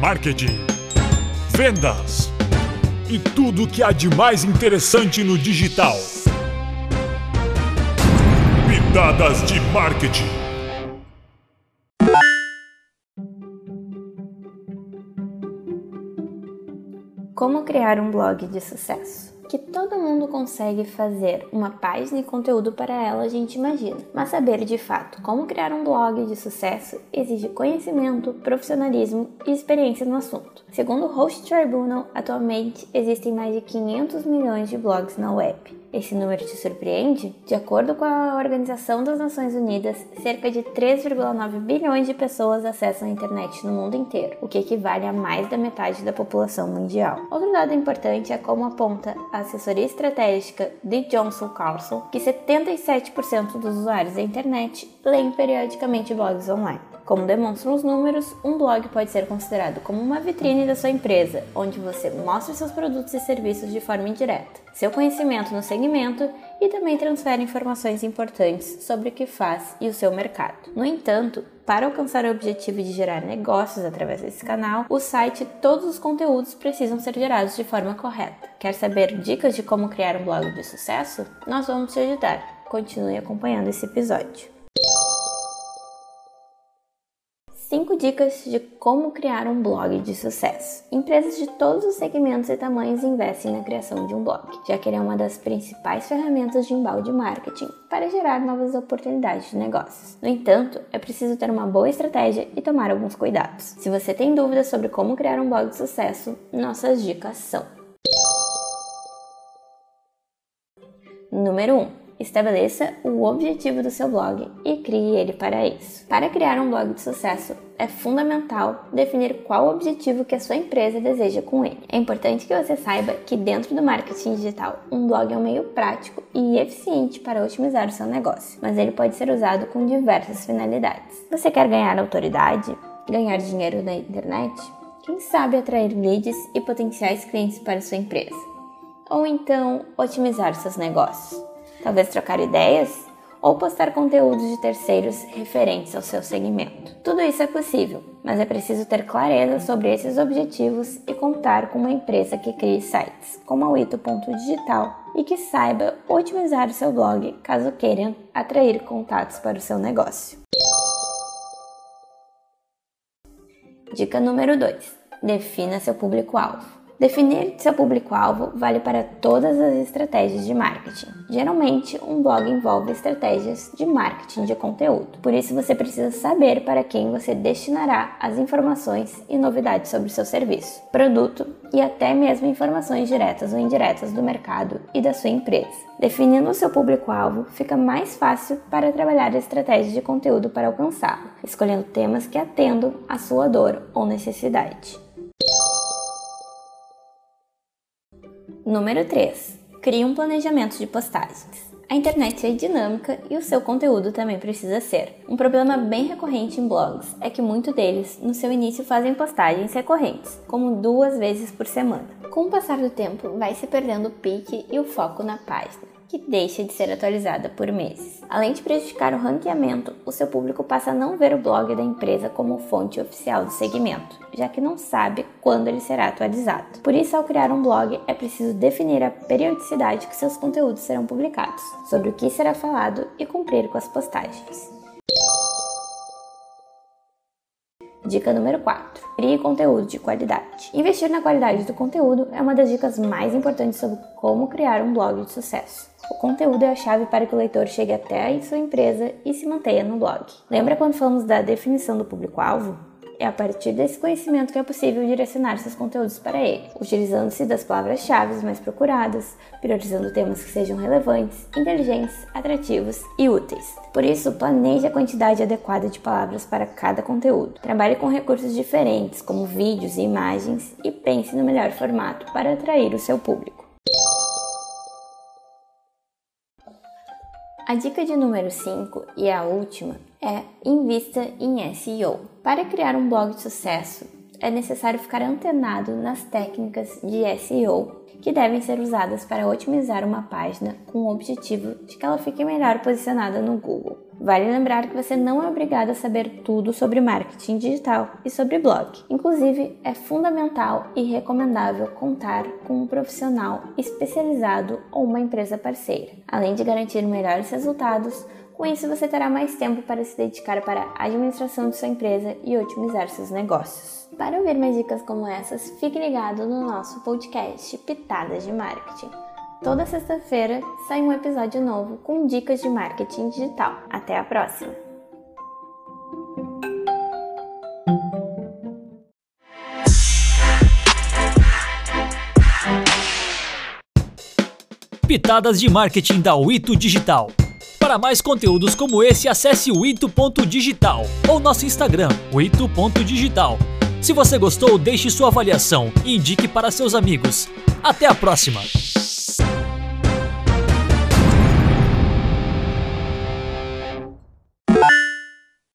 marketing, vendas e tudo o que há de mais interessante no digital. Pitadas de marketing. Como criar um blog de sucesso? Que todo mundo consegue fazer uma página e conteúdo para ela, a gente imagina. Mas saber de fato como criar um blog de sucesso exige conhecimento, profissionalismo e experiência no assunto. Segundo o Host Tribunal, atualmente existem mais de 500 milhões de blogs na web. Esse número te surpreende? De acordo com a Organização das Nações Unidas, cerca de 3,9 bilhões de pessoas acessam a internet no mundo inteiro, o que equivale a mais da metade da população mundial. Outro dado importante é como aponta a assessoria estratégica de Johnson Carlson que 77% dos usuários da internet leem periodicamente blogs online. Como demonstram os números, um blog pode ser considerado como uma vitrine da sua empresa, onde você mostra seus produtos e serviços de forma indireta, seu conhecimento no segmento e também transfere informações importantes sobre o que faz e o seu mercado. No entanto, para alcançar o objetivo de gerar negócios através desse canal, o site e todos os conteúdos precisam ser gerados de forma correta. Quer saber dicas de como criar um blog de sucesso? Nós vamos te ajudar. Continue acompanhando esse episódio. Dicas de como criar um blog de sucesso. Empresas de todos os segmentos e tamanhos investem na criação de um blog, já que ele é uma das principais ferramentas de embalde marketing para gerar novas oportunidades de negócios. No entanto, é preciso ter uma boa estratégia e tomar alguns cuidados. Se você tem dúvidas sobre como criar um blog de sucesso, nossas dicas são: Número 1. Estabeleça o objetivo do seu blog e crie ele para isso. Para criar um blog de sucesso, é fundamental definir qual o objetivo que a sua empresa deseja com ele. É importante que você saiba que dentro do marketing digital, um blog é um meio prático e eficiente para otimizar o seu negócio, mas ele pode ser usado com diversas finalidades. Você quer ganhar autoridade? Ganhar dinheiro na internet? Quem sabe atrair leads e potenciais clientes para sua empresa? Ou então otimizar seus negócios? Talvez trocar ideias ou postar conteúdos de terceiros referentes ao seu segmento. Tudo isso é possível, mas é preciso ter clareza sobre esses objetivos e contar com uma empresa que crie sites, como a Wito.digital, e que saiba otimizar o seu blog caso queiram atrair contatos para o seu negócio. Dica número 2: defina seu público-alvo. Definir seu público-alvo vale para todas as estratégias de marketing. Geralmente, um blog envolve estratégias de marketing de conteúdo. Por isso, você precisa saber para quem você destinará as informações e novidades sobre seu serviço, produto e até mesmo informações diretas ou indiretas do mercado e da sua empresa. Definindo o seu público-alvo, fica mais fácil para trabalhar a estratégia de conteúdo para alcançá-lo, escolhendo temas que atendam à sua dor ou necessidade. Número 3. Crie um planejamento de postagens. A internet é dinâmica e o seu conteúdo também precisa ser. Um problema bem recorrente em blogs é que muitos deles, no seu início, fazem postagens recorrentes, como duas vezes por semana. Com o passar do tempo, vai se perdendo o pique e o foco na página que deixa de ser atualizada por meses. Além de prejudicar o ranqueamento, o seu público passa a não ver o blog da empresa como fonte oficial do segmento, já que não sabe quando ele será atualizado. Por isso, ao criar um blog, é preciso definir a periodicidade que seus conteúdos serão publicados, sobre o que será falado e cumprir com as postagens. Dica número 4. Crie conteúdo de qualidade. Investir na qualidade do conteúdo é uma das dicas mais importantes sobre como criar um blog de sucesso. O conteúdo é a chave para que o leitor chegue até a sua empresa e se mantenha no blog. Lembra quando falamos da definição do público-alvo? É a partir desse conhecimento que é possível direcionar seus conteúdos para ele, utilizando-se das palavras-chave mais procuradas, priorizando temas que sejam relevantes, inteligentes, atrativos e úteis. Por isso, planeje a quantidade adequada de palavras para cada conteúdo. Trabalhe com recursos diferentes, como vídeos e imagens, e pense no melhor formato para atrair o seu público. A dica de número 5 e a última é invista em SEO. Para criar um blog de sucesso, é necessário ficar antenado nas técnicas de SEO que devem ser usadas para otimizar uma página com o objetivo de que ela fique melhor posicionada no Google. Vale lembrar que você não é obrigado a saber tudo sobre marketing digital e sobre blog. Inclusive, é fundamental e recomendável contar com um profissional especializado ou uma empresa parceira. Além de garantir melhores resultados, com isso você terá mais tempo para se dedicar para a administração de sua empresa e otimizar seus negócios. Para ouvir mais dicas como essas, fique ligado no nosso podcast Pitadas de Marketing. Toda sexta-feira sai um episódio novo com dicas de marketing digital. Até a próxima! Pitadas de Marketing da Wito Digital. Para mais conteúdos como esse, acesse o ou nosso Instagram, ito.digital. Se você gostou, deixe sua avaliação e indique para seus amigos. Até a próxima!